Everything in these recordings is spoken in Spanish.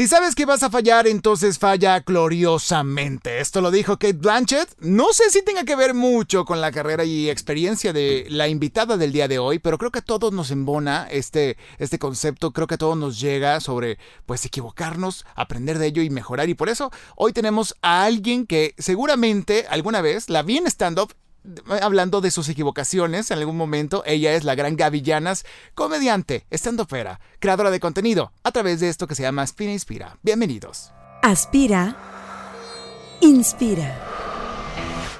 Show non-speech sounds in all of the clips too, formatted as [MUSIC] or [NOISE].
Si sabes que vas a fallar, entonces falla gloriosamente. Esto lo dijo Kate Blanchett. No sé si tenga que ver mucho con la carrera y experiencia de la invitada del día de hoy, pero creo que a todos nos embona este, este concepto. Creo que a todos nos llega sobre pues equivocarnos, aprender de ello y mejorar. Y por eso hoy tenemos a alguien que seguramente alguna vez la vi en stand-up hablando de sus equivocaciones en algún momento. Ella es la gran Gaby Llanas, comediante, estandopera, creadora de contenido a través de esto que se llama Aspira Inspira. Bienvenidos. Aspira. Inspira.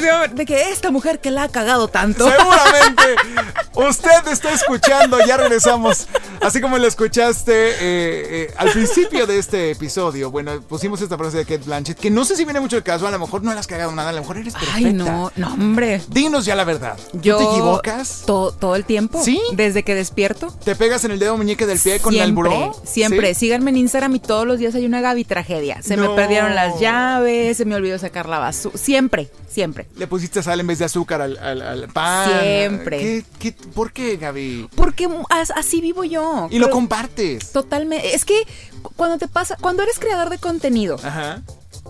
De que esta mujer que la ha cagado tanto. Seguramente. [LAUGHS] Usted está escuchando, ya regresamos. Así como lo escuchaste eh, eh, al principio de este episodio, bueno, pusimos esta frase de Kate Blanchett, que no sé si viene mucho el caso, a lo mejor no le has cagado nada, a lo mejor eres perfecta. Ay, no, no, hombre. Dinos ya la verdad. Yo ¿Te equivocas? todo el tiempo. ¿Sí? Desde que despierto. ¿Te pegas en el dedo muñeque del pie con el buró? Siempre. Síganme en Instagram y todos los días hay una Gaby tragedia. Se me perdieron las llaves, se me olvidó sacar la basura. Siempre, siempre. ¿Le pusiste sal en vez de azúcar al, pan? Siempre. por qué, Gaby? Porque así vivo yo. Y lo compartes. Totalmente. Es que cuando te pasa, cuando eres creador de contenido,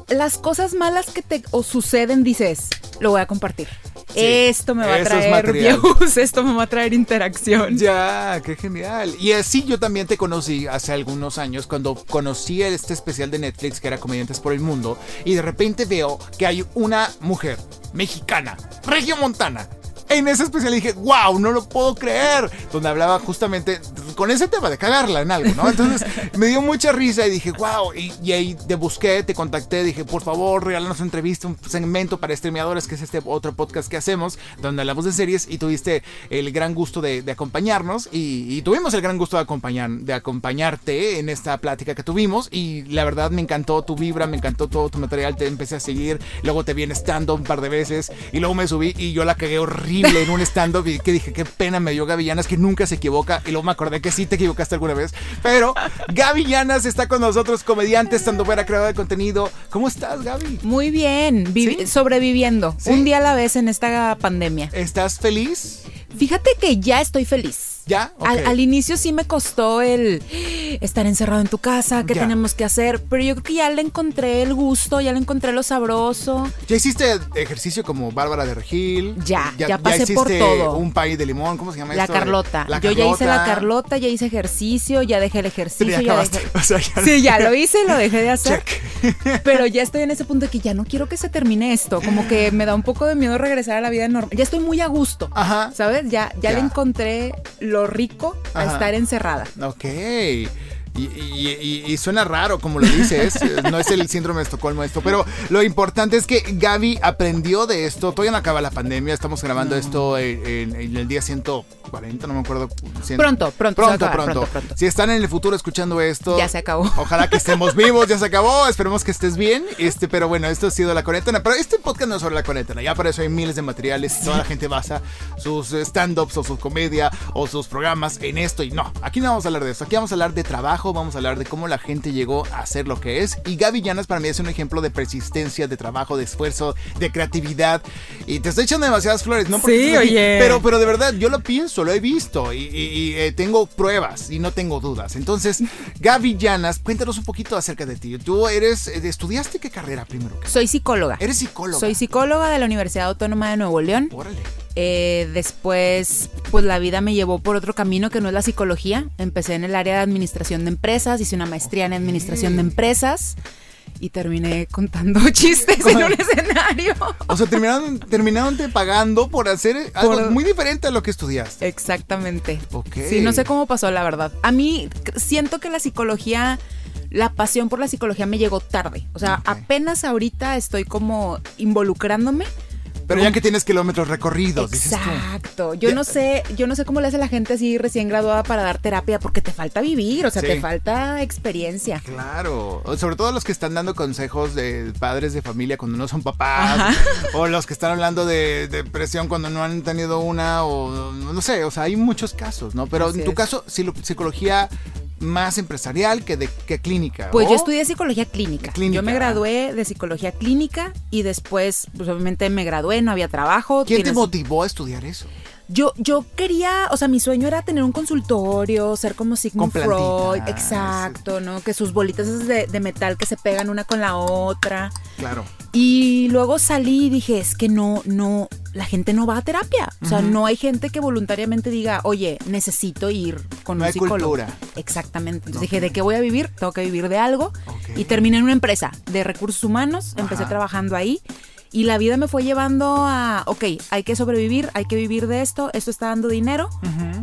las cosas malas que te o suceden, dices, lo voy a compartir. esto me va a traer views, [LAUGHS] esto me va a traer interacción. Ya, qué genial. Y así yo también te conocí hace algunos años cuando conocí este especial de Netflix que era Comediantes por el Mundo y de repente veo que hay una mujer mexicana, regiomontana, en ese especial dije, wow, no lo puedo creer. Donde hablaba justamente con ese tema de cagarla en algo, ¿no? Entonces me dio mucha risa y dije, wow. Y, ahí te busqué, te contacté, dije, por favor, regálanos una entrevista, un segmento para streameadores, que es este otro podcast que hacemos, donde hablamos de series. Y tuviste el gran gusto de, acompañarnos. Y, tuvimos el gran gusto de, acompañar, de acompañarte en esta plática que tuvimos. Y la verdad me encantó tu vibra, me encantó todo tu material. Te empecé a seguir. Luego te vi en stand un par de veces. Y luego me subí y yo la cagué horrible en un stand-up y que dije, qué pena me dio Gavillanas, que nunca se equivoca. Y luego me acordé que sí te equivocaste alguna vez. Pero Gavillanas está con nosotros, comediante, estando fuera, creador de contenido. ¿Cómo estás, Gaby? Muy bien, sobreviviendo. Un día a la vez en esta pandemia. ¿Estás feliz? Fíjate que ya estoy feliz. ¿Ya? Al, inicio sí me costó el estar encerrado en tu casa, qué tenemos que hacer, pero yo creo que ya le encontré el gusto, ya le encontré lo sabroso. ¿Ya hiciste ejercicio como Bárbara de Regil? Ya, ya, pasé por todo. un país de limón, ¿cómo se llama la esto? Carlota. La yo ya hice la Carlota, ya hice ejercicio, ya dejé el ejercicio. Ya [LAUGHS] Sí, ya lo [LAUGHS] hice, lo dejé de hacer. [LAUGHS] Pero ya estoy en ese punto de que ya no quiero que se termine esto, como que me da un poco de miedo regresar a la vida normal. Ya estoy muy a gusto, Ajá. ¿sabes? Ya, ya, le encontré lo rico a estar encerrada. Ok. Y, suena raro como lo dices, no es el síndrome de Estocolmo esto, pero lo importante es que Gaby aprendió de esto, todavía no acaba la pandemia, estamos grabando esto en, el día 140, no me acuerdo. pronto, pronto, pronto, pronto, Si están en el futuro escuchando esto, ya se acabó. Ojalá que estemos [LAUGHS] vivos, ya se acabó, esperemos que estés bien, este, pero bueno, esto ha sido la cuarentena, pero este podcast no es sobre la cuarentena, ya para eso hay miles de materiales, toda la gente basa sus stand-ups o su comedia o sus programas en esto y no, aquí no vamos a hablar de eso, aquí vamos a hablar de trabajo vamos a hablar de cómo la gente llegó a ser lo que es. Y Gaby Llanas para mí es un ejemplo de persistencia, de trabajo, de esfuerzo, de creatividad. Y te estoy echando demasiadas flores, ¿no? sí, oye. Pero, pero de verdad, yo lo pienso, lo he visto y, eh, tengo pruebas y no tengo dudas. Entonces, Gaby Llanas, cuéntanos un poquito acerca de ti. Tú eres, eh, ¿estudiaste qué carrera primero? Soy psicóloga. ¿Eres psicóloga? Soy psicóloga de la Universidad Autónoma de Nuevo León. Órale. Eh, después, pues la vida me llevó por otro camino que no es la psicología. Empecé en el área de administración de empresas, hice una maestría en administración de empresas y terminé contando [LAUGHS] chistes en un escenario. O sea, terminaron, terminaron te pagando por hacer algo muy diferente a lo que estudiaste. Exactamente. Ok. Sí, no sé cómo pasó, la verdad. A mí siento que la psicología la pasión por la psicología me llegó tarde. O sea, apenas ahorita estoy como involucrándome, Pero ya que tienes kilómetros recorridos. Exacto. Yo no sé, yo no sé cómo le hace la gente así recién graduada para dar terapia, porque te falta vivir, o sea, te falta experiencia. Claro. Sobre todo los que están dando consejos de padres de familia cuando no son papás. O los que están hablando de depresión cuando no han tenido una. O no sé. O sea, hay muchos casos, ¿no? Pero en tu caso, psicología más empresarial que de que clínica. Pues yo estudié psicología clínica. Yo me gradué de psicología clínica y después, pues obviamente me gradué, no había trabajo. ¿Quién te motivó a estudiar eso? Yo, yo quería, o sea, mi sueño era tener un consultorio, ser como Sigmund Freud, exacto, ¿no? Que sus bolitas de, de metal que se pegan una con la otra. Claro. Y luego salí y dije, es que no, no, la gente no va a terapia. O sea, no hay gente que voluntariamente diga, oye, necesito ir con un psicólogo. Exactamente. Entonces dije, ¿de qué voy a vivir? Tengo que vivir de algo. Y terminé en una empresa de recursos humanos, empecé trabajando ahí. Y la vida me fue llevando a, ok, hay que sobrevivir, hay que vivir de esto, esto está dando dinero.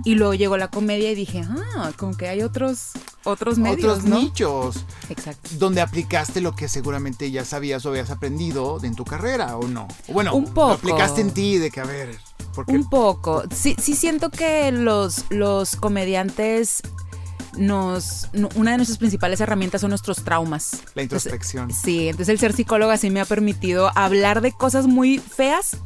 Y luego llegó la comedia y dije, ah, como que hay otros, otros medios. Otros nichos. Exacto. Donde aplicaste lo que seguramente ya sabías o habías aprendido en tu carrera, ¿o no? Bueno, un poco. Lo aplicaste en ti de que, a ver. Un poco. Sí, sí siento que los, los comediantes nos una de nuestras principales herramientas son nuestros traumas. La introspección. sí, entonces el ser psicóloga sí me ha permitido hablar de cosas muy feas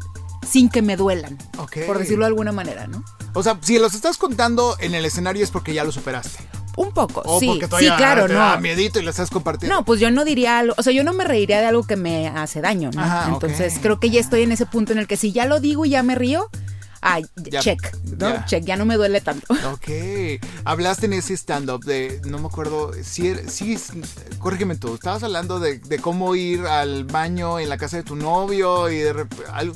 sin que me duelan. Por decirlo de alguna manera, ¿no? O sea, si los estás contando en el escenario es porque ya lo superaste. Un poco, sí, sí, claro, te no. Da miedito y lo estás compartiendo. No, pues yo no diría algo, o sea, yo no me reiría de algo que me hace daño, ¿no? Entonces creo que ya estoy en ese punto en el que si ya lo digo y ya me río, ah, check, ¿no? Ya. Check, ya no me duele tanto. [LAUGHS] Ok. Hablaste en ese stand-up de, no me acuerdo, si, sí, corrígeme tú, estabas hablando de, cómo ir al baño en la casa de tu novio y de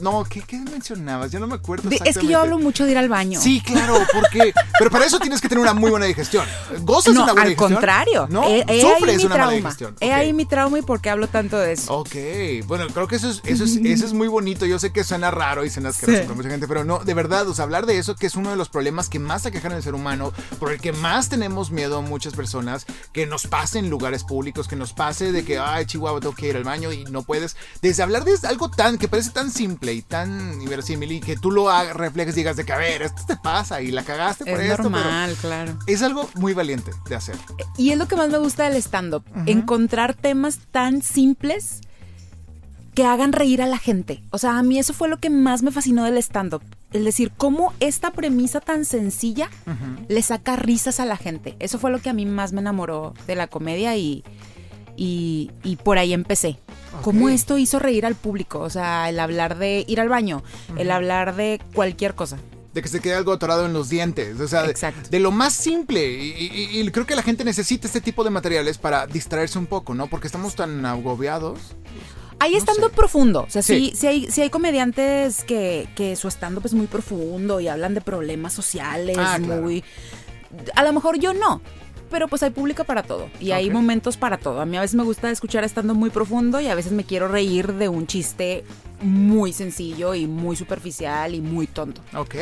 no, ¿qué, ¿qué, mencionabas? Ya no me acuerdo. es que yo hablo mucho de ir al baño. Sí, claro, porque, pero para eso tienes que tener una muy buena digestión. ¿Gozas no, una buena al contrario. No, sufres una mala digestión. He ahí mi trauma y por qué hablo tanto de eso. Ok, bueno, creo que eso es, eso es, eso es muy bonito. Yo sé que suena raro y suena asqueroso para mucha gente, pero no, de verdad, o sea, hablar de eso que es uno de los problemas que más aquejan al ser humano, por el que más tenemos miedo a muchas personas, que nos pase en lugares públicos, que nos pase de que, ay, Chihuahua, tengo que ir al baño y no puedes. Desde hablar de algo tan, que parece tan simple y tan inverosímil y que tú lo reflejes y digas de que, a ver, esto te pasa y la cagaste por es esto. normal, claro. Es algo muy valiente de hacer. Y es lo que más me gusta del stand-up, encontrar temas tan simples que hagan reír a la gente. O sea, a mí eso fue lo que más me fascinó del stand-up. El decir, cómo esta premisa tan sencilla le saca risas a la gente. Eso fue lo que a mí más me enamoró de la comedia y, y, por ahí empecé. Cómo esto hizo reír al público. O sea, el hablar de ir al baño, el hablar de cualquier cosa de que se quede algo atorado en los dientes. O sea, de, lo más simple. Y, creo que la gente necesita este tipo de materiales para distraerse un poco, ¿no? Porque estamos tan agobiados. Ahí estando profundo. O sea, sí. Sí, hay, hay comediantes que, que su stand-up es muy profundo y hablan de problemas sociales, ah, muy. A lo mejor yo no, pero pues hay público para todo y hay momentos para todo. A mí a veces me gusta escuchar estando muy profundo y a veces me quiero reír de un chiste muy sencillo y muy superficial y muy tonto. Ok.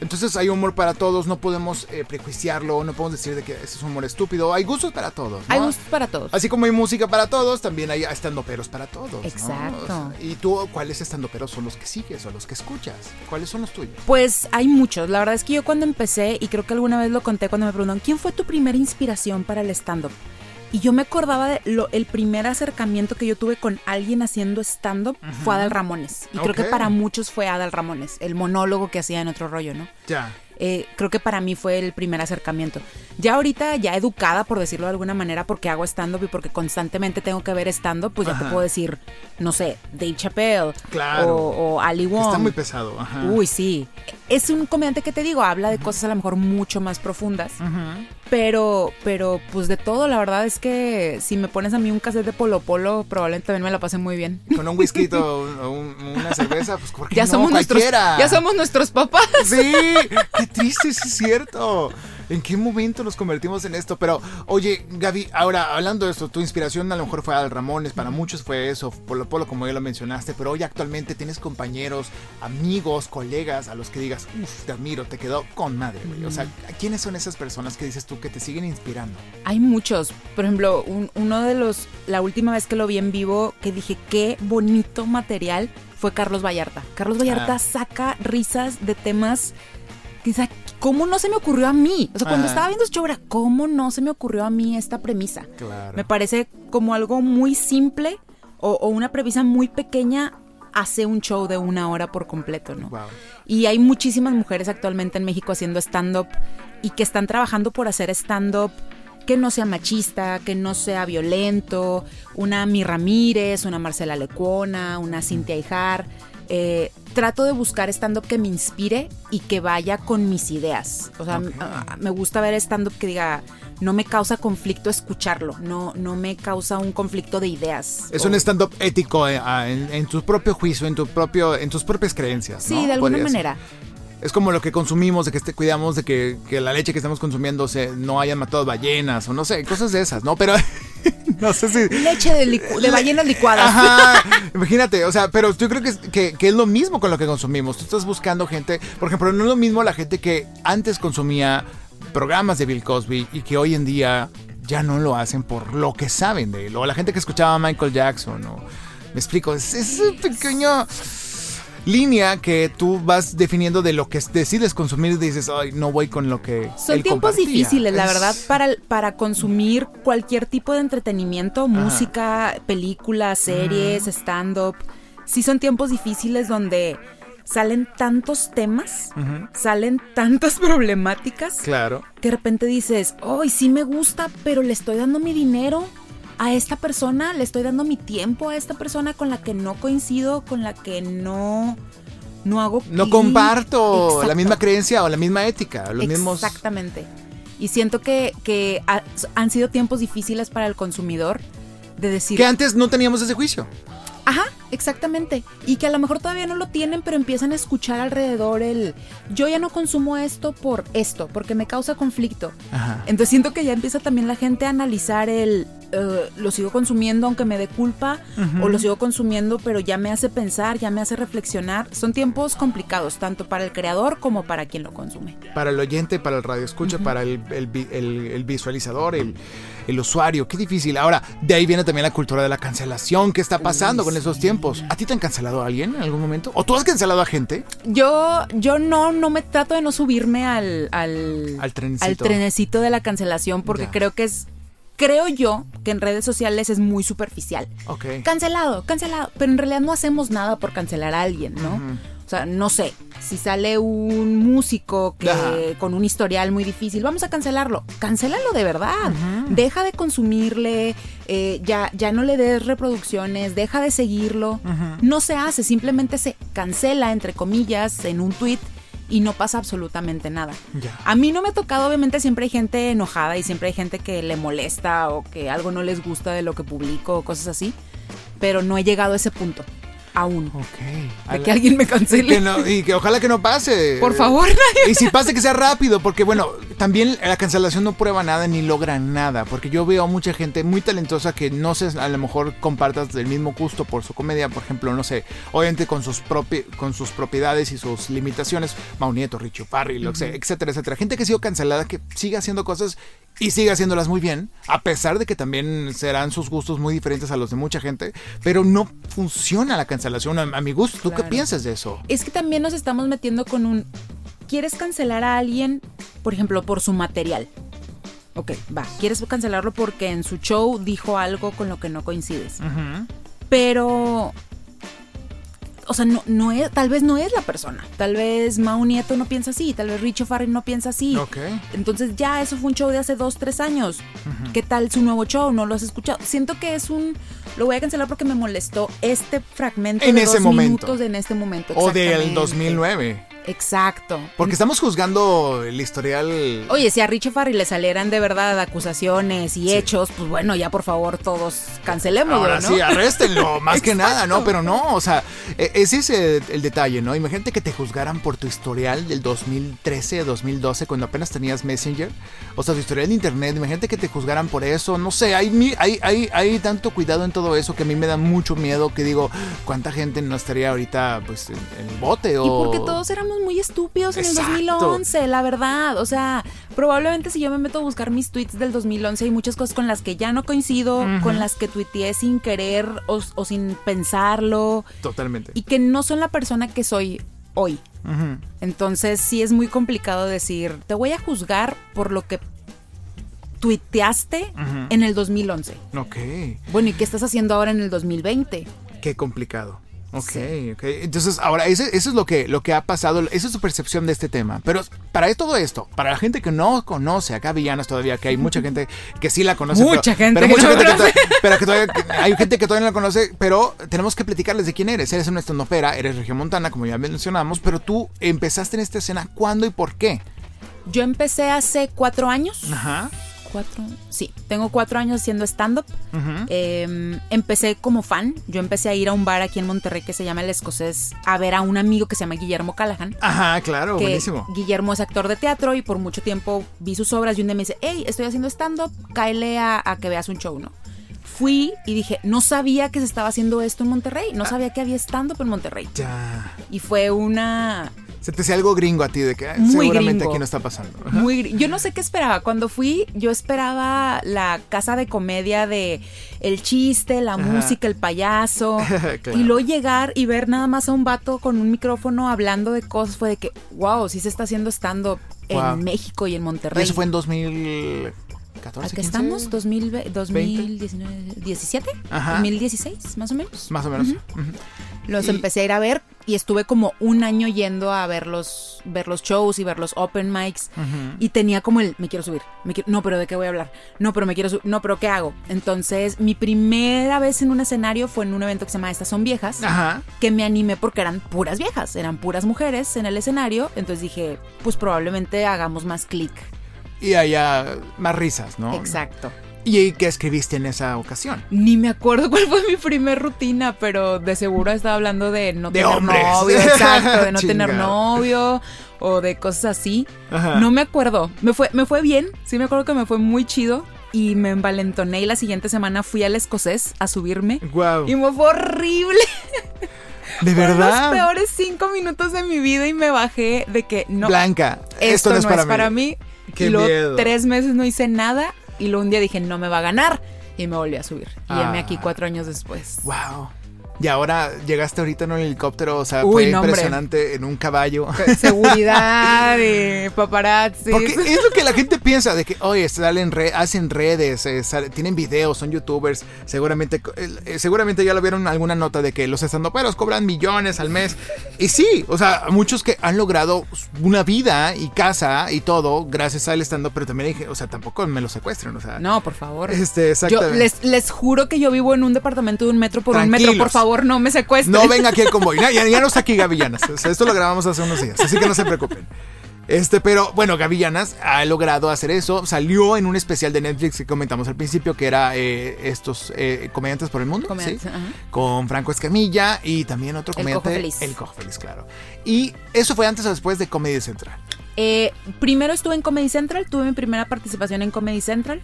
Entonces hay humor para todos, no podemos eh, prejuiciarlo, no podemos decir de que ese es un humor estúpido. Hay gustos para todos. Hay gustos para todos. Así como hay música para todos, también hay estandoperos para todos. Exacto. ¿Y tú cuáles estandoperos son los que sigues o los que escuchas? ¿Cuáles son los tuyos? Pues hay muchos. La verdad es que yo cuando empecé, y creo que alguna vez lo conté cuando me preguntaron, ¿quién fue tu primera inspiración para el stand-up? Y yo me acordaba de lo, el primer acercamiento que yo tuve con alguien haciendo stand-up fue Adal Ramones. Y creo que para muchos fue Adal Ramones, el monólogo que hacía en otro rollo, ¿no? Ya. Eh, creo que para mí fue el primer acercamiento. Ya ahorita, ya educada, por decirlo de alguna manera, porque hago stand-up y porque constantemente tengo que ver stand-up, pues ya te puedo decir, no sé, Dave Chappelle claro. o, Ali Wong. Está muy pesado. Uy, sí. Es un comediante que te digo, habla de cosas a lo mejor mucho más profundas. Pero, pero, pues de todo, la verdad es que si me pones a mí un cassette de Polo Polo, probablemente también me la pase muy bien. Con un whisky o una cerveza, pues ¿por ya somos nuestros, Ya somos nuestros papás. Sí, qué triste, es cierto. ¿En qué momento nos convertimos en esto? Pero, oye, Gaby, ahora hablando de esto, tu inspiración a lo mejor fue Al Ramones, para muchos fue eso, por lo Polo, como ya lo mencionaste, pero hoy actualmente tienes compañeros, amigos, colegas a los que digas, uff, te admiro, te quedó con madre, O sea, ¿quiénes son esas personas que dices tú que te siguen inspirando? Hay muchos. Por ejemplo, uno de los, la última vez que lo vi en vivo, que dije, qué bonito material fue Carlos Vallarta. Carlos Vallarta ah. saca risas de temas Quizá, ¿cómo no se me ocurrió a mí? O sea, cuando estaba viendo este show era, ¿cómo no se me ocurrió a mí esta premisa? Me parece como algo muy simple o, una premisa muy pequeña hace un show de una hora por completo, ¿no? Y hay muchísimas mujeres actualmente en México haciendo stand-up y que están trabajando por hacer stand-up que no sea machista, que no sea violento, una Mi Ramírez, una Marcela Lecuona, una Cintia Ijar. Eh, trato de buscar stand-up que me inspire y que vaya con mis ideas. O sea, ah, me gusta ver stand-up que diga, no me causa conflicto escucharlo, no, no me causa un conflicto de ideas. Es un stand-up ético eh, ah, en, tu propio juicio, en, tu propio, en tus propias creencias. Sí, de alguna manera. Es como lo que consumimos, de que este, cuidamos de que, la leche que estamos consumiendo se, no hayan matado ballenas o no sé, cosas de esas, ¿no? Pero [LAUGHS] [LAUGHS] no sé si. Leche de, ballenas licuadas. Ajá. Imagínate, o sea, pero yo creo que, que, es lo mismo con lo que consumimos. Tú estás buscando gente, por ejemplo, no es lo mismo la gente que antes consumía programas de Bill Cosby y que hoy en día ya no lo hacen por lo que saben de él. O la gente que escuchaba a Michael Jackson. O, me explico, es, es pequeño línea que tú vas definiendo de lo que decides consumir y dices, ay, no voy con lo que... Son tiempos difíciles, la verdad, para, para consumir cualquier tipo de entretenimiento, música, películas, series, stand-up. Sí son tiempos difíciles donde salen tantos temas, salen tantas [LAUGHS] problemáticas. Claro. Que de repente dices, ay, sí me gusta, pero le estoy dando mi dinero a esta persona, le estoy dando mi tiempo a esta persona con la que no coincido, con la que no no hago no comparto la misma creencia o la misma ética, los mismos Exactamente. Y siento que, que han sido tiempos difíciles para el consumidor de decir que antes no teníamos ese juicio. Ajá, exactamente. Y que a lo mejor todavía no lo tienen, pero empiezan a escuchar alrededor el yo ya no consumo esto por esto, porque me causa conflicto. Ajá. Entonces siento que ya empieza también la gente a analizar el eh, lo sigo consumiendo aunque me dé culpa, o lo sigo consumiendo pero ya me hace pensar, ya me hace reflexionar. Son tiempos complicados, tanto para el creador como para quien lo consume. Para el oyente, para el radio escucha, para el, el, visualizador, el, el, usuario, qué difícil. Ahora, de ahí viene también la cultura de la cancelación. ¿Qué está pasando con esos tiempos? ¿A ti te han cancelado a alguien en algún momento? ¿O tú has cancelado a gente? Yo, yo no, no me trato de no subirme al, al, al, trenecito. de la cancelación porque creo que es creo yo que en redes sociales es muy superficial. Ok. Cancelado, cancelado. Pero en realidad no hacemos nada por cancelar a alguien, ¿no? Sea, no sé, si sale un músico que con un historial muy difícil, vamos a cancelarlo. Cancélalo de verdad. Deja de consumirle, eh, ya, ya no le des reproducciones, deja de seguirlo. No se hace, simplemente se cancela, entre comillas, en un tweet y no pasa absolutamente nada. A mí no me ha tocado, obviamente siempre hay gente enojada y siempre hay gente que le molesta o que algo no les gusta de lo que publico o cosas así, pero no he llegado a ese punto aún. Ok. De que alguien me cancele. y que ojalá que no pase. Por favor. Y si pase que sea rápido, porque bueno, también la cancelación no prueba nada ni logra nada, porque yo veo a mucha gente muy talentosa que no sé, a lo mejor compartas del mismo gusto por su comedia, por ejemplo, no sé, obviamente con sus, con sus propiedades y sus limitaciones, Maunieto, Richo Farrell, etcétera, etcétera. Gente que ha sido cancelada, que sigue haciendo cosas y sigue haciéndolas muy bien, a pesar de que también serán sus gustos muy diferentes a los de mucha gente, pero no funciona la cancelación a, mi gusto. ¿Tú qué piensas de eso? Es que también nos estamos metiendo con un... ¿Quieres cancelar a alguien, por ejemplo, por su material? Ok, va. ¿Quieres cancelarlo porque en su show dijo algo con lo que no coincides? Pero o sea, no, no es, tal vez no es la persona. Tal vez Mau Nieto no piensa así, tal vez Richo Farrell no piensa así. Entonces ya eso fue un show de hace dos, tres años. ¿Qué tal su nuevo show? ¿No lo has escuchado? Siento que es un... Lo voy a cancelar porque me molestó este fragmento en de ese dos momento. minutos en este momento. O del 2009. Exacto. Porque estamos juzgando el historial. Oye, si a Richo Farrell le salieran de verdad acusaciones y hechos, pues bueno, ya por favor todos cancelemos. Ahora sí, arréstenlo, [LAUGHS] más que nada, ¿no? Pero no, o sea, e, ese es el, detalle, ¿no? Imagínate que te juzgaran por tu historial del 2013, 2012, cuando apenas tenías Messenger. O sea, tu historial de internet, imagínate que te juzgaran por eso. No sé, hay, hay, hay, hay tanto cuidado en todo eso que a mí me da mucho miedo que digo, ¿cuánta gente no estaría ahorita pues en, el bote? O... Y porque todos éramos muy estúpidos en el 2011, la verdad. O sea, probablemente si yo me meto a buscar mis tweets del 2011 hay muchas cosas con las que ya no coincido, con las que tuiteé sin querer o, sin pensarlo. Totalmente. Y que no son la persona que soy hoy. Entonces sí es muy complicado decir, te voy a juzgar por lo que tuiteaste en el 2011. Ok. Bueno, ¿y qué estás haciendo ahora en el 2020? Qué complicado. Ok, ok. Entonces, ahora, eso, es lo que, lo que ha pasado, esa es su percepción de este tema. Pero para todo esto, para la gente que no conoce acá Villanas todavía, que hay mucha gente que sí la conoce. Mucha gente. Pero, mucha gente que, pero que todavía, hay gente que todavía no la conoce, pero tenemos que platicarles de quién eres. Eres una estandopera, eres regiomontana, como ya mencionamos, pero tú empezaste en esta escena, ¿cuándo y por qué? Yo empecé hace cuatro años. Ajá cuatro, sí, tengo cuatro años haciendo stand-up. Em, empecé como fan, yo empecé a ir a un bar aquí en Monterrey que se llama El Escocés a ver a un amigo que se llama Guillermo Callahan. Ajá, claro, buenísimo. Guillermo es actor de teatro y por mucho tiempo vi sus obras y un día me dice, hey, estoy haciendo stand-up, cáele a, que veas un show, ¿no? fui y dije, no sabía que se estaba haciendo esto en Monterrey, no ah. sabía que había stand-up en Monterrey. Ya. Y fue una se te hacía algo gringo a ti de que seguramente aquí no está pasando. Muy yo no sé qué esperaba. Cuando fui, yo esperaba la casa de comedia de el chiste, la música, el payaso. [LAUGHS] Y luego llegar y ver nada más a un vato con un micrófono hablando de cosas fue de que, wow, sí se está haciendo estando en México y en Monterrey. eso fue en 2014. ¿A qué estamos? 2000, 2019, 17, 2016, más o menos. Más o menos. Los empecé a ir a ver y estuve como un año yendo a ver los, ver los shows y ver los open mics y tenía como el, me quiero subir, no, pero ¿de qué voy a hablar? No, pero me quiero subir, no, pero ¿qué hago? Entonces, mi primera vez en un escenario fue en un evento que se llama Estas son viejas, que me animé porque eran puras viejas, eran puras mujeres en el escenario, entonces dije, pues probablemente hagamos más clic. Y haya más risas, ¿no? Exacto. ¿Y qué escribiste en esa ocasión? Ni me acuerdo [LAUGHS] cuál fue mi primer rutina, pero de seguro estaba hablando de no de tener novio, exacto, de [LAUGHS] no tener novio o de cosas así. No me acuerdo. Me fue, me fue bien, sí me acuerdo que me fue muy chido. Y me envalentoné y la siguiente semana fui al escocés a subirme. Wow. Y me fue horrible. ¿De [LAUGHS] verdad? los peores cinco minutos de mi vida y me bajé de que no. Blanca, esto, no es, para, mí. Qué y luego tres meses no hice nada y luego un día dije, no me va a ganar. Y me volví a subir. Y me aquí ah. cuatro años después. Wow. Y ahora llegaste ahorita en un helicóptero, o sea, fue impresionante en un caballo. [LAUGHS] Seguridad, y [LAUGHS] paparazzi. Porque es lo que la gente piensa, de que, oye, salen hacen redes, eh, tienen videos, son youtubers, seguramente, eh, seguramente ya lo vieron en alguna nota de que los estandoperos cobran millones al mes. Y sí, o sea, muchos que han logrado una vida y casa y todo gracias al estando, pero también dije, o sea, tampoco me lo secuestren, o sea. No, por favor. Este, exactamente. Yo les, les juro que yo vivo en un departamento de un metro por un metro, por favor favor, no me secuestren. No venga aquí el convoy. Ya, ya, no está aquí Gavillanas. esto lo grabamos hace unos días, así que no se preocupen. Este, pero bueno, Gavillanas ha logrado hacer eso. Salió en un especial de Netflix que comentamos al principio, que era eh, estos eh, comediantes por el mundo. Con Franco Escamilla y también otro comediante. El Cojo Feliz. El Cojo Feliz, claro. Y eso fue antes o después de Comedy Central. Eh, primero estuve en Comedy Central, tuve mi primera participación en Comedy Central.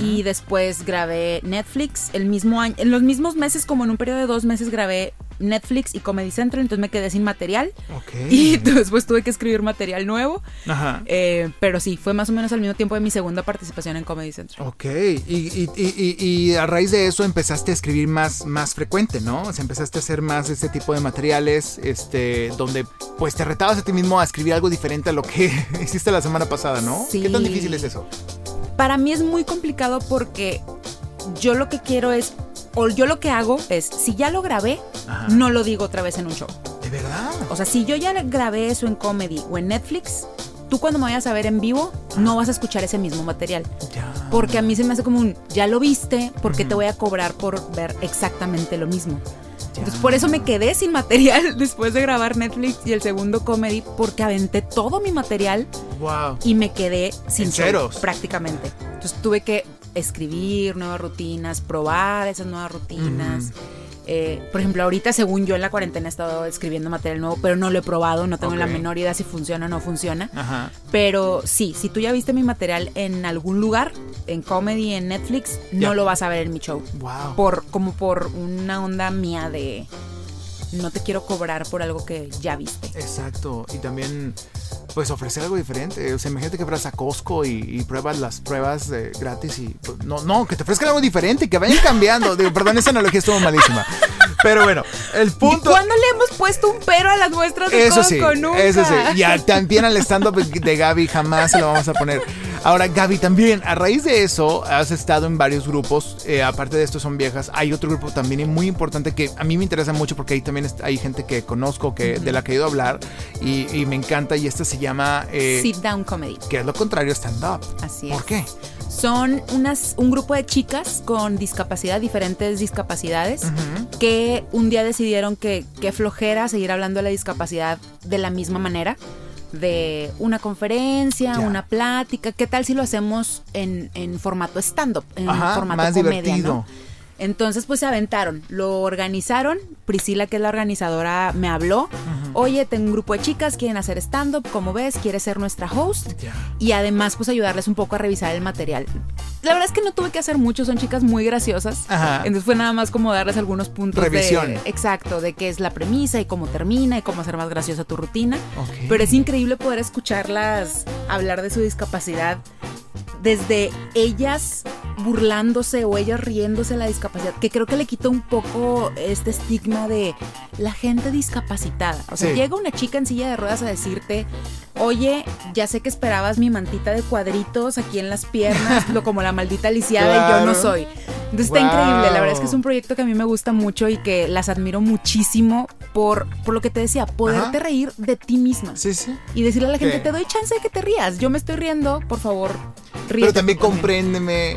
Y después grabé Netflix. El mismo año, en los mismos meses, como en un periodo de dos meses, grabé Netflix y Comedy Central, entonces me quedé sin material. [LAUGHS] Y después tuve que escribir material nuevo. Ajá. Eh, pero sí, fue más o menos al mismo tiempo de mi segunda participación en Comedy Central. Ok, y, y, a raíz de eso empezaste a escribir más, más frecuente, ¿no? O sea, empezaste a hacer más este tipo de materiales, este, donde pues te retabas a ti mismo a escribir algo diferente a lo que [LAUGHS] hiciste la semana pasada, ¿no? Sí. ¿Qué tan difícil es eso? Para mí es muy complicado porque yo lo que quiero es, o yo lo que hago es, si ya lo grabé, no lo digo otra vez en un show. ¿De verdad? O sea, si yo ya grabé eso en comedy o en Netflix, tú cuando me vayas a ver en vivo, no vas a escuchar ese mismo material. Ya. Porque a mí se me hace como un, ya lo viste, porque te voy a cobrar por ver exactamente lo mismo. Entonces, por eso me quedé sin material [LAUGHS] después de grabar Netflix y el segundo comedy, porque aventé todo mi material wow. y me quedé sin ceros prácticamente. Entonces tuve que escribir nuevas rutinas, probar esas nuevas rutinas. Eh, por ejemplo, ahorita, según yo en la cuarentena he estado escribiendo material nuevo, pero no lo he probado, no tengo la menor idea si funciona o no funciona. Pero sí, si tú ya viste mi material en algún lugar, en comedy, en Netflix, no lo vas a ver en mi show. Wow. Por, como por una onda mía de no te quiero cobrar por algo que ya viste. Exacto. Y también pues ofrecer algo diferente. O sea, imagínate que vas a Costco y, pruebas las pruebas gratis y pues, no, no, que te ofrezcan algo diferente, que vayan cambiando. Digo, perdón, esa analogía estuvo malísima. Pero bueno, el punto. ¿Cuándo le hemos puesto un pero a las muestras de eso Costco? Sí, Eso sí. Y también al stand-up de Gaby jamás se lo vamos a poner. Ahora, Gaby, también, a raíz de eso, has estado en varios grupos. Eh, aparte de esto, son viejas. Hay otro grupo también muy importante que a mí me interesa mucho porque ahí también hay gente que conozco, que, de la que he ido a hablar y, me encanta. Y esta se llama. Eh, Sit Down Comedy. Que es lo contrario, stand-up. Así es. ¿Por qué? Son unas, un grupo de chicas con discapacidad, diferentes discapacidades, que un día decidieron que, que flojera seguir hablando de la discapacidad de la misma manera de una conferencia, una plática. ¿Qué tal si lo hacemos en, en formato stand-up, en formato comedia, ¿no? Entonces, pues se aventaron, lo organizaron. Priscila, que es la organizadora, me habló. Oye, tengo un grupo de chicas, quieren hacer stand-up, como ves, quiere ser nuestra host. Y además, pues ayudarles un poco a revisar el material. La verdad es que no tuve que hacer mucho, son chicas muy graciosas. Entonces fue nada más como darles algunos puntos Revisión. de. Exacto, de qué es la premisa y cómo termina y cómo hacer más graciosa tu rutina. Pero es increíble poder escucharlas hablar de su discapacidad desde ellas burlándose o ellas riéndose de la discapacidad, que creo que le quita un poco este estigma de la gente discapacitada. O sea, llega una chica en silla de ruedas a decirte, oye, ya sé que esperabas mi mantita de cuadritos aquí en las piernas, [LAUGHS] lo como la maldita lisiada y yo no soy. Entonces está increíble, la verdad es que es un proyecto que a mí me gusta mucho y que las admiro muchísimo por, por lo que te decía, poderte reír de ti misma. Sí, sí. Y decirle a la gente, te doy chance de que te rías, yo me estoy riendo, por favor, ríete. Pero también compréndeme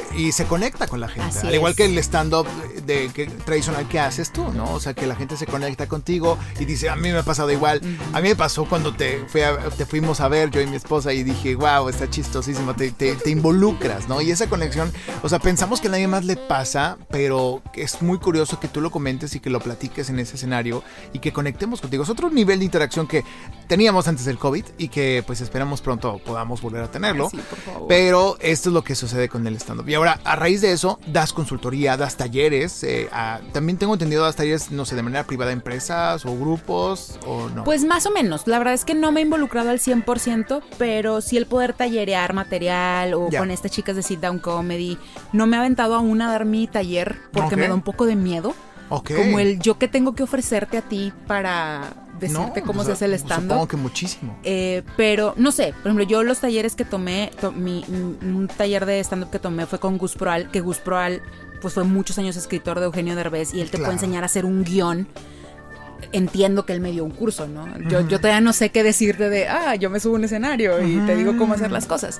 y se conecta con la gente. Al igual que el stand-up de, tradicional que haces tú, ¿no? O sea, que la gente se conecta contigo y dice, a mí me ha pasado igual. A mí me pasó cuando te, te fuimos a ver, yo y mi esposa, y dije, wow, está chistosísimo, te, te, involucras, ¿no? Y esa conexión, o sea, pensamos que a nadie más le pasa, pero es muy curioso que tú lo comentes y que lo platiques en ese escenario y que conectemos contigo. Es otro nivel de interacción que teníamos antes del COVID y que pues esperamos pronto podamos volver a tenerlo. sí, por favor. Pero esto es lo que sucede con el stand-up. Y ahora, a raíz de eso, das consultoría, das talleres. Eh, también tengo entendido, das talleres, no sé, de manera privada a empresas o grupos o no. Pues más o menos. La verdad es que no me he involucrado al 100%, pero sí el poder tallerear material o con estas chicas de Sit Down Comedy. No me ha aventado aún a dar mi taller porque me da un poco de miedo. Como el yo que tengo que ofrecerte a ti para decirte cómo se hace el stand-up. Supongo que muchísimo. Eh, pero no sé, por ejemplo, yo los talleres que tomé, un taller de stand-up que tomé fue con Gus Proal, que Gus Proal pues fue muchos años escritor de Eugenio Derbez y él te puede enseñar a hacer un guion entiendo que él me dio un curso, ¿no? Yo, yo, todavía no sé qué decirte de, ah, yo me subo a un escenario y te digo cómo hacer las cosas.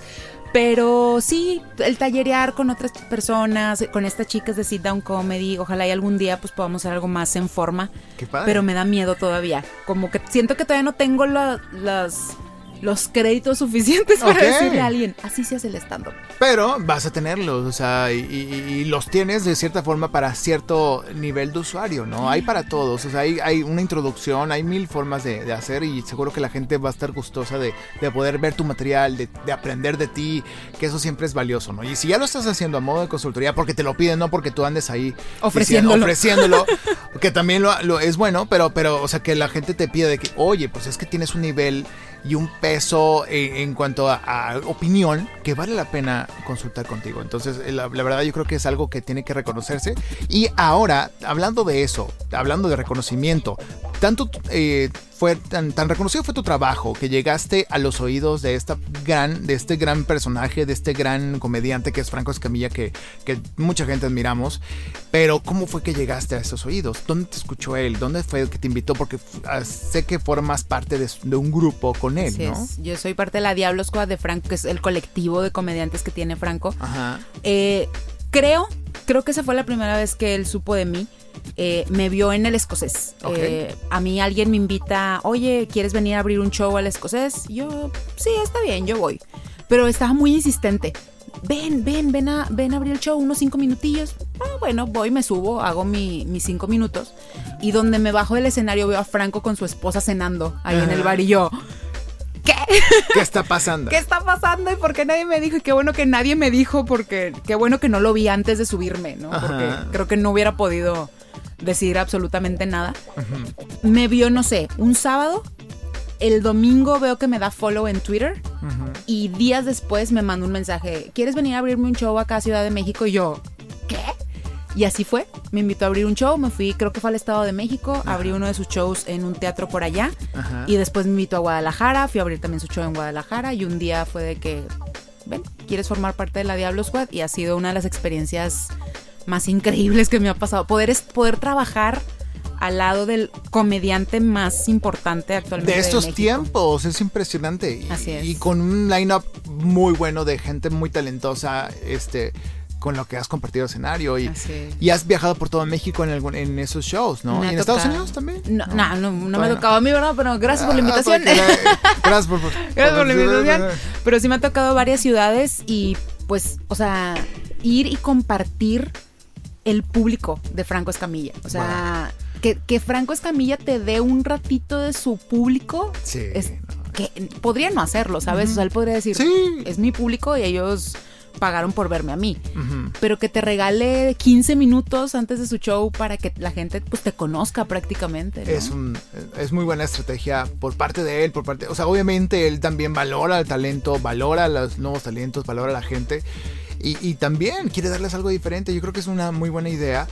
Pero sí, el tallerear con otras personas, con estas chicas de Sit Down Comedy, ojalá y algún día pues podamos hacer algo más en forma. Qué padre. Pero me da miedo todavía. Como que siento que todavía no tengo las los créditos suficientes para decirle a alguien, así se hace el stand-up. Pero vas a tenerlos, o sea, y, los tienes de cierta forma para cierto nivel de usuario, ¿no? Hay para todos, o sea, hay, una introducción, hay mil formas de, hacer y seguro que la gente va a estar gustosa de, poder ver tu material, de, aprender de ti, que eso siempre es valioso, ¿no? Y si ya lo estás haciendo a modo de consultoría, porque te lo piden, no porque tú andes ahí ofreciéndolo, ofreciéndolo [LAUGHS] que también lo, es bueno, pero, pero, o sea, que la gente te pide de que, oye, pues es que tienes un nivel y un peso en, cuanto a, opinión que vale la pena consultar contigo. Entonces, eh, la, verdad yo creo que es algo que tiene que reconocerse. Y ahora, hablando de eso, hablando de reconocimiento, tanto eh, fue tan, tan reconocido fue tu trabajo que llegaste a los oídos de esta gran, de este gran personaje, de este gran comediante que es Franco Escamilla, que, que mucha gente admiramos. Pero, ¿cómo fue que llegaste a esos oídos? ¿Dónde te escuchó él? ¿Dónde fue el que te invitó? Porque ah, sé que formas parte de, un grupo con él, ¿no? Yo soy parte de la Diablo Squad de Franco, que es el colectivo de comediantes que tiene Franco. Ajá. Eh, creo, creo que esa fue la primera vez que él supo de mí. Eh, me vio en el escocés. Eh, a mí alguien me invita, oye, ¿quieres venir a abrir un show al escocés? Yo, sí, está bien, yo voy. Pero estaba muy insistente. Ven, ven, ven a, ven a abrir el show, unos cinco minutillos. Ah, bueno, voy, me subo, hago mis cinco minutos. Y donde me bajo del escenario veo a Franco con su esposa cenando ahí en el bar y yo, ¿qué? ¿Qué está pasando? ¿Qué está pasando? ¿Y por qué nadie me dijo? Y qué bueno que nadie me dijo, porque qué bueno que no lo vi antes de subirme, ¿no? Porque creo que no hubiera podido decir absolutamente nada. Me vio, no sé, un sábado. El domingo veo que me da follow en Twitter. Y días después me manda un mensaje. ¿Quieres venir a abrirme un show acá a Ciudad de México? Y yo, ¿qué? Y así fue. Me invitó a abrir un show. Me fui, creo que fue al Estado de México. Abrí uno de sus shows en un teatro por allá. Y después me invitó a Guadalajara. Fui a abrir también su show en Guadalajara. Y un día fue de que, ven, ¿quieres formar parte de la Diablo Squad? Y ha sido una de las experiencias más increíbles que me ha pasado. Poder, poder trabajar al lado del comediante más importante actualmente. De estos tiempos, es impresionante. Así es. Y con un line-up muy bueno de gente muy talentosa, este con lo que has compartido escenario y, y has viajado por todo México en, en esos shows, ¿no? ¿Y en Estados Unidos también? No, no, no, me ha tocado a mí, ¿verdad? Pero gracias por la ah, invitación. [LAUGHS] gracias por, gracias por la invitación. Pero sí me ha tocado varias ciudades y pues, o sea, ir y compartir el público de Franco Escamilla. O sea, que, Franco Escamilla te dé un ratito de su público. Sí. Es, que podría no hacerlo, ¿sabes? O sea, él podría decir, es mi público y ellos pagaron por verme a mí. Pero que te regale 15 minutos antes de su show para que la gente pues te conozca prácticamente. Es, un, es muy buena estrategia por parte de él, por parte, o sea, obviamente él también valora el talento, valora los nuevos talentos, valora a la gente y, también quiere darles algo diferente. Yo creo que es una muy buena idea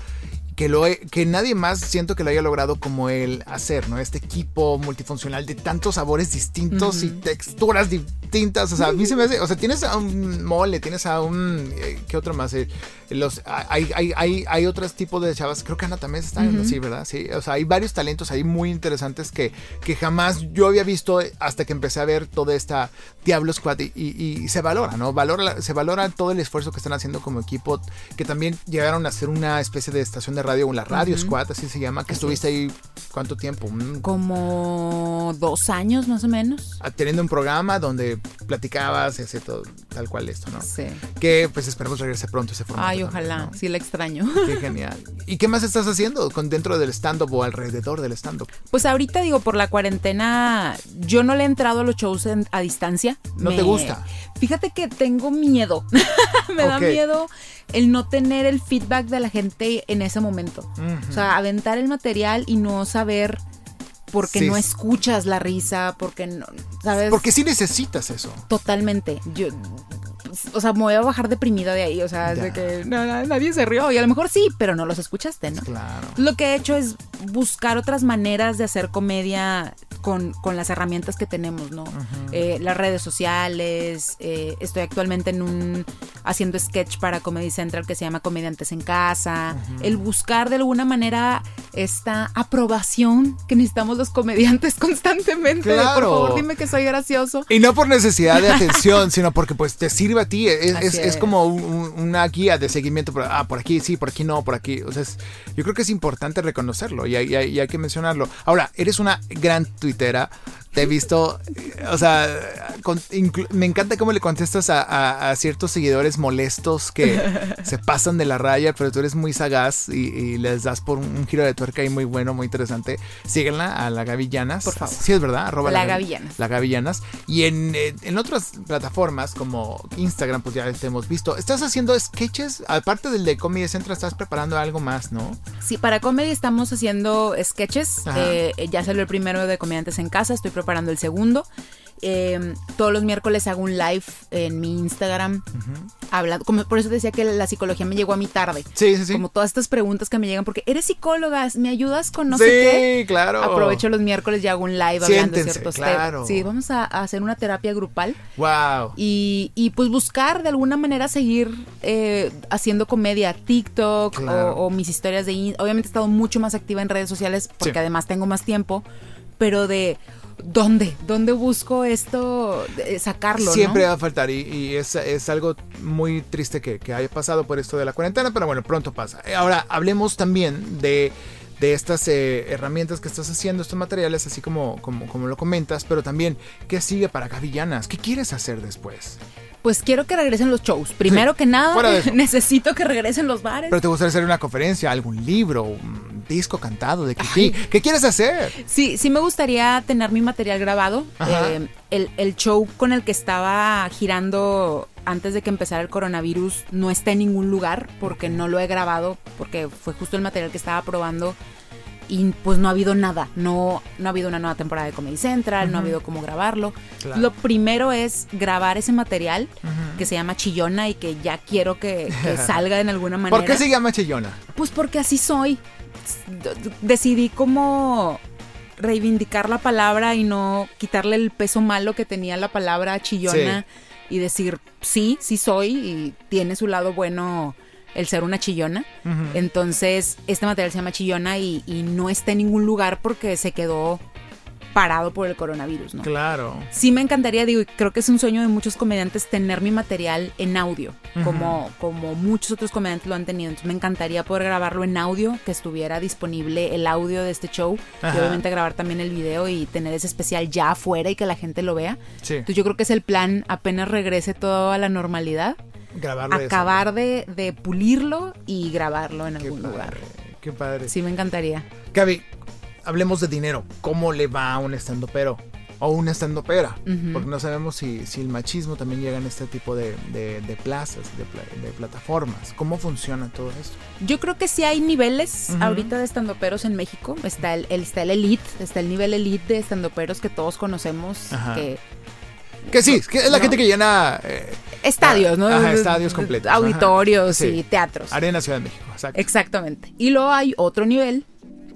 que, lo que nadie más siento que lo haya logrado como él hacer, ¿no? Este equipo multifuncional de tantos sabores distintos y texturas distintas. O sea, a mí se me hace. O sea, tienes a un mole, tienes a un. Eh, ¿Qué otro más? Eh, los, hay, hay, hay, hay otros tipos de chavas. Creo que Ana también está en así, ¿verdad? Sí. O sea, hay varios talentos ahí muy interesantes que, que jamás yo había visto hasta que empecé a ver toda esta Diablo Squad y, y, se valora, ¿no? Valora, se valora todo el esfuerzo que están haciendo como equipo, que también llegaron a ser una especie de estación de radio, la Radio Squad, así se llama, que estuviste ahí cuánto tiempo? Como dos años más o menos. Ah, teniendo un programa donde platicabas y así todo, tal cual esto, ¿no? Sí. Que pues esperemos regrese pronto ese formato. Ay, ojalá, sí la extraño. Qué genial. ¿Y qué más estás haciendo con dentro del stand-up o alrededor del stand-up? Pues ahorita digo, por la cuarentena, yo no le he entrado a los shows a distancia. ¿No te gusta? Fíjate que tengo miedo. [LAUGHS] Me da miedo el no tener el feedback de la gente en ese momento. O sea, aventar el material y no saber porque no escuchas la risa, porque no, ¿sabes? Porque sí necesitas eso. Totalmente. Yo o sea, me voy a bajar deprimida de ahí, o sea, de que nadie se rió y a lo mejor sí, pero no los escuchaste, ¿no? Claro. Lo que he hecho es buscar otras maneras de hacer comedia con, las herramientas que tenemos, ¿no? Eh, las redes sociales, eh, estoy actualmente en un haciendo sketch para Comedy Central que se llama Comediantes en Casa, el buscar de alguna manera esta aprobación que necesitamos los comediantes [LAUGHS] constantemente, por favor dime que soy gracioso. Y no por necesidad de [LAUGHS] atención, sino porque pues te sirve a ti, es, como una guía de seguimiento, por, ah, por aquí sí, por aquí no, por aquí, o sea, yo creo que es importante reconocerlo y hay, y hay que mencionarlo. Ahora, eres una gran tuitera, te he visto, o sea, me encanta cómo le contestas a, ciertos seguidores molestos que [LAUGHS] se pasan de la raya, pero tú eres muy sagaz y, les das por un, giro de tuerca ahí muy bueno, muy interesante. Síguenla a la Gavillanas. Por favor. Sí, es verdad, arroba la, Gavillanas. La Gavillanas. Y en, en, otras plataformas como Instagram, pues ya te hemos visto. Estás haciendo sketches, aparte del de Comedy Central, estás preparando algo más, ¿no? Sí, para Comedy estamos haciendo sketches. Eh, ya salió el primero de Comediantes en Casa, estoy preparando el segundo. Em, todos los miércoles hago un live en mi Instagram. como, por eso decía que la psicología me llegó a mi tarde. Sí, sí, sí. Como todas estas preguntas que me llegan, porque eres psicóloga, ¿me ayudas con no sé qué? Sí, claro. Aprovecho los miércoles y hago un live hablando de ciertos temas. Sí, vamos a, hacer una terapia grupal. Wow. Y, y pues buscar de alguna manera seguir eh, haciendo comedia, TikTok o, mis historias de... Obviamente he estado mucho más activa en redes sociales porque además tengo más tiempo, pero de ¿dónde? ¿Dónde busco esto? sacarlo. Siempre va a faltar y, es, algo muy triste que, haya pasado por esto de la cuarentena, pero bueno, pronto pasa. Ahora, hablemos también de, estas eh, herramientas que estás haciendo, estos materiales, así como, como, como lo comentas, pero también, ¿qué sigue para Gavillanas? ¿Qué quieres hacer después? Pues quiero que regresen los shows. Primero que nada, [LAUGHS] necesito que regresen los bares. Pero te gustaría hacer una conferencia, algún libro, disco cantado de Kitty. ¿Qué quieres hacer? Sí, sí me gustaría tener mi material grabado. Eh, el, el, show con el que estaba girando antes de que empezara el coronavirus no está en ningún lugar porque no lo he grabado, porque fue justo el material que estaba probando y pues no ha habido nada, no, no ha habido una nueva temporada de Comedy Central, no ha habido cómo grabarlo. Lo primero es grabar ese material que se llama Chillona y que ya quiero que, [LAUGHS] salga en alguna manera. ¿Por qué se llama Chillona? Pues porque así soy. Decidí como reivindicar la palabra y no quitarle el peso malo que tenía la palabra chillona y decir, sí, sí soy y tiene su lado bueno el ser una chillona. Entonces, este material se llama chillona y, no está en ningún lugar porque se quedó parado por el coronavirus, ¿no? Claro. Sí me encantaría, digo, y creo que es un sueño de muchos comediantes tener mi material en audio, como, como muchos otros comediantes lo han tenido. Entonces me encantaría poder grabarlo en audio, que estuviera disponible el audio de este show, y obviamente grabar también el video y tener ese especial ya afuera y que la gente lo vea. Sí. Entonces yo creo que es el plan apenas regrese todo a la normalidad acabar de, pulirlo y grabarlo en algún lugar. Qué padre. Sí, me encantaría. Gaby, hablemos de dinero. ¿Cómo le va a un estandopero? O una estandopera, porque no sabemos si, si, el machismo también llega en este tipo de, plazas, de, plataformas. ¿Cómo funciona todo esto? Yo creo que sí hay niveles ahorita de estandoperos en México. Está el, está el elite, está el nivel elite de estandoperos que todos conocemos, que que sí, que es la gente que llena... Eh, estadios, ¿no? Ajá, estadios completos. Auditorios y teatros. Arena Ciudad de México, exacto. Exactamente. Y luego hay otro nivel.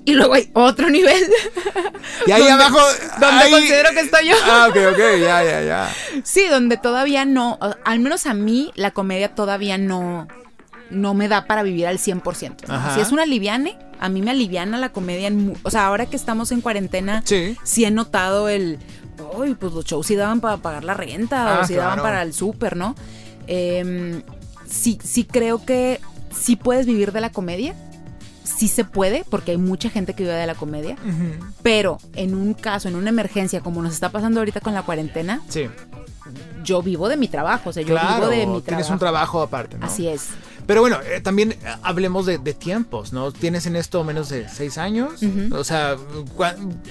Y luego hay otro nivel. Y ahí abajo. Donde considero que estoy yo. Ah, ok, ok, ya, ya, ya. Sí, donde todavía no. Al menos a mí, la comedia todavía no. No me da para vivir al 100%. Si es una liviane, a mí me aliviana la comedia. En, o sea, ahora que estamos en cuarentena, sí, sí he notado el uy, pues los shows sí daban para pagar la renta o ah, sí daban para el súper, ¿no? Em, sí, sí creo que sí puedes vivir de la comedia. Sí se puede, porque hay mucha gente que vive de la comedia. Pero en un caso, en una emergencia, como nos está pasando ahorita con la cuarentena, sí. yo vivo de mi trabajo. O sea, yo vivo de mi trabajo. Tienes un trabajo aparte, ¿no? Así es. Pero bueno, eh, también eh, hablemos de, tiempos, ¿no? ¿Tienes en esto menos de seis años? O sea,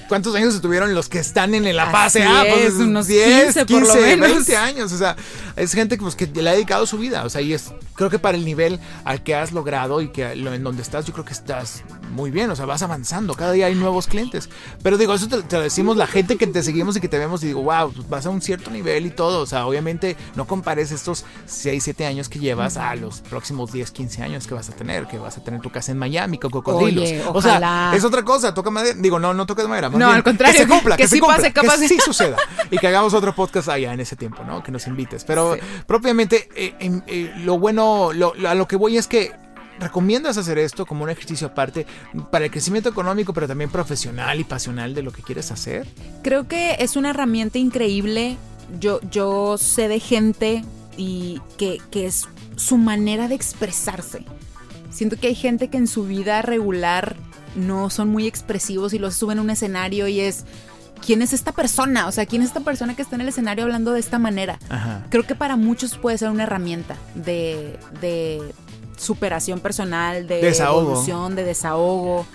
¿cuántos años estuvieron los que están en la fase A? Pues unos 10, 15, por lo menos. 20 años. O sea, es gente pues, que le ha dedicado su vida. O sea, y es, creo que para el nivel al que has logrado y que en donde estás, yo creo que estás muy bien. O sea, vas avanzando. Cada día hay nuevos clientes. Pero digo, eso te, lo decimos la gente que te seguimos y que te vemos y digo, wow, pues, vas a un cierto nivel y todo. O sea, obviamente no compares estos 6, 7 años que llevas a los próximos 10, 15 años que vas a tener, que vas a tener tu casa en Miami con cocodrilos. o sea, es otra cosa, toca madera. Digo, no, no toques madera. no, al contrario. Que se cumpla, [LAUGHS] que, sí pase, capaz. Que sí suceda. y que hagamos otro podcast allá en ese tiempo, ¿no? Que nos invites. Pero propiamente, eh, eh, lo bueno, a lo que voy es que ¿Recomiendas hacer esto como un ejercicio aparte para el crecimiento económico, pero también profesional y pasional de lo que quieres hacer? Creo que es una herramienta increíble. Yo, yo sé de gente y que, que es su manera de expresarse. Siento que hay gente que en su vida regular no son muy expresivos y los suben a un escenario y es ¿quién es esta persona? O sea, ¿quién es esta persona que está en el escenario hablando de esta manera? Creo que para muchos puede ser una herramienta de, de superación personal, de evolución, de desahogo.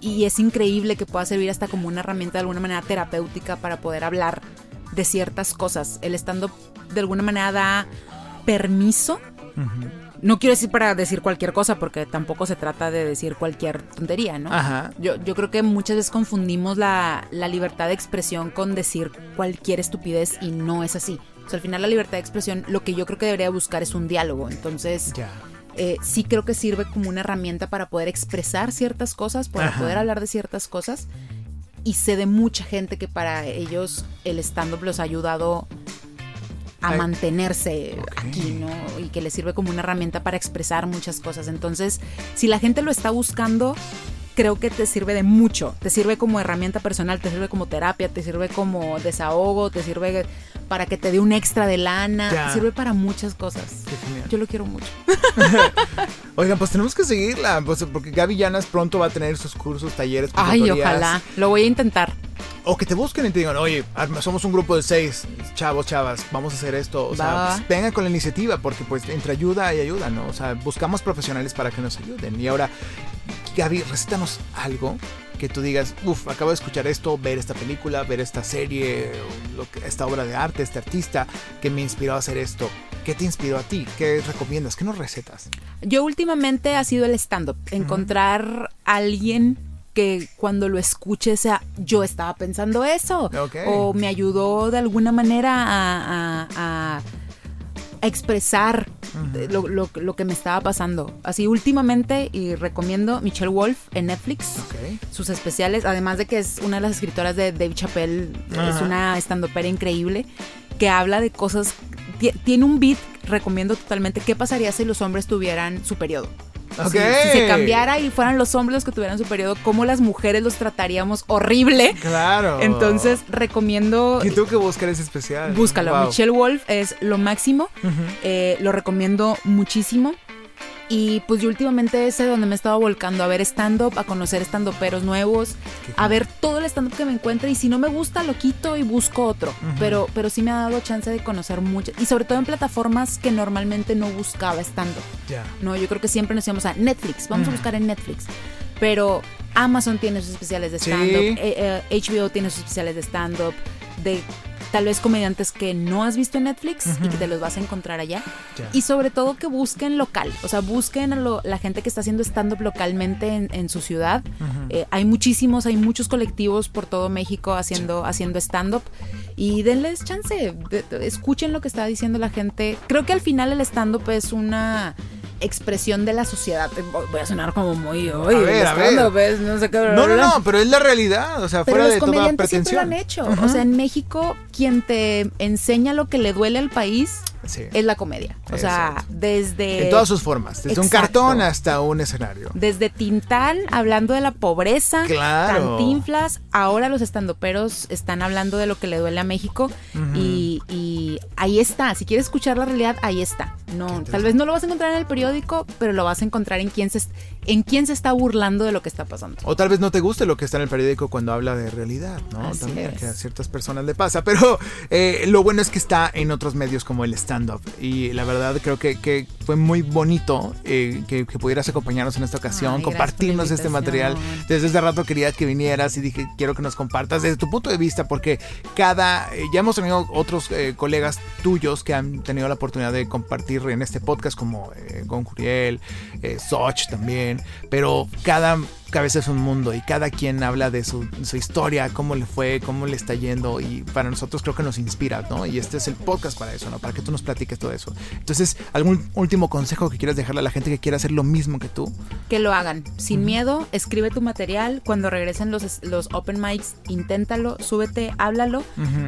Y es increíble que pueda servir hasta como una herramienta de alguna manera terapéutica para poder hablar de ciertas cosas. El estando de alguna manera da permiso no quiero decir para decir cualquier cosa, porque tampoco se trata de decir cualquier tontería, ¿no? Yo, yo creo que muchas veces confundimos la, libertad de expresión con decir cualquier estupidez y no es así. O sea, al final la libertad de expresión, lo que yo creo que debería buscar es un diálogo. Entonces, eh, sí creo que sirve como una herramienta para poder expresar ciertas cosas, para poder hablar de ciertas cosas. Y sé de mucha gente que para ellos el stand-up los ha ayudado a mantenerse aquí, ¿no? Y que le sirve como una herramienta para expresar muchas cosas. Entonces, si la gente lo está buscando, creo que te sirve de mucho. Te sirve como herramienta personal, te sirve como terapia, te sirve como desahogo, te sirve para que te dé un extra de lana, te sirve para muchas cosas. Yo lo quiero mucho. [LAUGHS] Oigan, pues tenemos que seguirla, pues, porque Gaby Llanas pronto va a tener sus cursos, talleres. Ay, ojalá. Lo voy a intentar o que te busquen y te digan, oye, somos un grupo de seis chavos, chavas, vamos a hacer esto. O sea, pues, vengan con la iniciativa, porque pues entre ayuda y ayuda, ¿no? O sea, buscamos profesionales para que nos ayuden. Y ahora, Gaby, recétanos algo que tú digas, uff, acabo de escuchar esto, ver esta película, ver esta serie, lo que, esta obra de arte, este artista que me inspiró a hacer esto. ¿Qué te inspiró a ti? ¿Qué recomiendas? ¿Qué nos recetas? Yo últimamente ha sido el stand-up. Encontrar a alguien que cuando lo escuche sea yo estaba pensando eso. O me ayudó de alguna manera a expresar lo, que me estaba pasando. Así últimamente, y recomiendo Michelle Wolf en Netflix, sus especiales, además de que es una de las escritoras de Dave Chappelle, es una estandopera increíble, que habla de cosas, tiene un beat, recomiendo totalmente, ¿qué pasaría si los hombres tuvieran su periodo? Si, se cambiara y fueran los hombres los que tuvieran su periodo, ¿cómo las mujeres los trataríamos horrible? Claro. Entonces recomiendo. Y tú que buscar ese especial. Búscalo. Michelle Wolf es lo máximo. Eh, lo recomiendo muchísimo. Y pues yo últimamente ese donde me he estado volcando a ver stand-up, a conocer stand-uperos nuevos, a ver todo el stand-up que me encuentre. Y si no me gusta lo quito y busco otro. pero, pero sí me ha dado chance de conocer mucho y sobre todo en plataformas que normalmente no buscaba stand-up. No, yo creo que siempre nos íbamos a Netflix, vamos a buscar en Netflix. Pero Amazon tiene sus especiales de stand-up, HBO eh, eh, tiene sus especiales de stand-up, de tal vez comediantes que no has visto en Netflix y que te los vas a encontrar allá. Y sobre todo que busquen local, o sea, busquen a la gente que está haciendo stand-up localmente en, su ciudad. Eh, hay muchísimos, hay muchos colectivos por todo México haciendo, haciendo stand-up y denles chance, escuchen lo que está diciendo la gente. Creo que al final el stand-up es una expresión de la sociedad. Voy a sonar como muy hoy. A ver, a ver. no, sé qué, no, no, no, pero es la realidad, o sea, fuera de toda pretensión. lo han hecho. O sea, en México quien te enseña lo que le duele al país es la comedia. O sea, desde... En todas sus formas, desde un cartón hasta un escenario. Desde Tintán, hablando de la pobreza, claro. Cantinflas, ahora los estandoperos están hablando de lo que le duele a México y, ahí está, si quieres escuchar la realidad, ahí está. No, tal vez no lo vas a encontrar en el periódico, pero lo vas a encontrar en quién se, en quién se está burlando de lo que está pasando. O tal vez no te guste lo que está en el periódico cuando habla de realidad, ¿no? También, que a ciertas personas le pasa, pero eh, lo bueno es que está en otros medios como el stand-up. Y la verdad creo que, fue muy bonito eh, que, pudieras acompañarnos en esta ocasión, compartirnos este material. Desde hace rato quería que vinieras y dije, quiero que nos compartas desde tu punto de vista, porque cada, eh, ya hemos tenido otros eh, colegas tuyos que han tenido la oportunidad de compartir en este podcast, como Gon Curiel, Soch también, pero cada cabeza es un mundo y cada quien habla de su, historia, cómo le fue, cómo le está yendo y para nosotros creo que nos inspira, ¿no? Y este es el podcast para eso, ¿no? Para que tú nos platiques todo eso. Entonces, ¿algún último consejo que quieras dejarle a la gente que quiera hacer lo mismo que tú? Que lo hagan, sin miedo, escribe tu material, cuando regresen los, los open mics, inténtalo, súbete, háblalo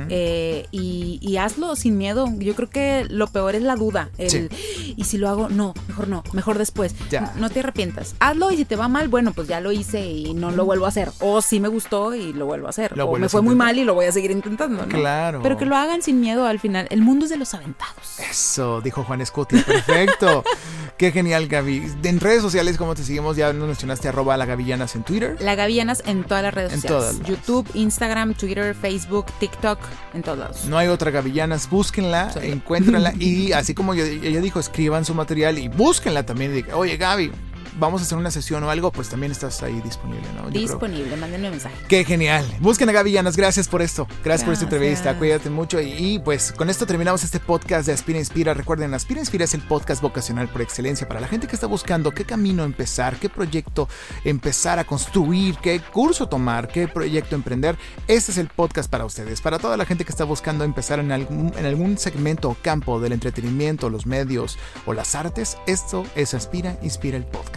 eh, y, hazlo sin miedo. Yo creo que lo peor es la duda, el, y si lo hago, no, mejor no, mejor después. No te arrepientas. Hazlo y si te va mal, bueno, pues ya lo hice y no lo vuelvo a hacer. O sí me gustó y lo vuelvo a hacer. o me fue muy mal y lo voy a seguir intentando, ¿no? Claro. Pero que lo hagan sin miedo al final. El mundo es de los aventados. Eso, dijo Juan Escuti. Perfecto. [LAUGHS] Qué genial, Gaby. En redes sociales, ¿cómo te seguimos? Ya nos mencionaste arroba la Gavillanas en Twitter. La Gavillanas en todas las redes sociales. YouTube, Instagram, Twitter, Facebook, TikTok, en todos No hay otra Gavillanas. Búsquenla, encuéntrenla [LAUGHS] y así como ella dijo, escriban su material y búsquenla también. Oye, Gaby, vamos a hacer una sesión o algo, pues también estás ahí disponible, ¿no? disponible, mándenme un mensaje. Qué genial. Busquen a Gaby Llanas, gracias por esto. Gracias, por esta entrevista. Cuídate mucho. Y, pues con esto terminamos este podcast de Aspira Inspira. Recuerden, Aspira Inspira es el podcast vocacional por excelencia para la gente que está buscando qué camino empezar, qué proyecto empezar a construir, qué curso tomar, qué proyecto emprender. Este es el podcast para ustedes. Para toda la gente que está buscando empezar en algún, en algún segmento o campo del entretenimiento, los medios o las artes, esto es Aspira Inspira el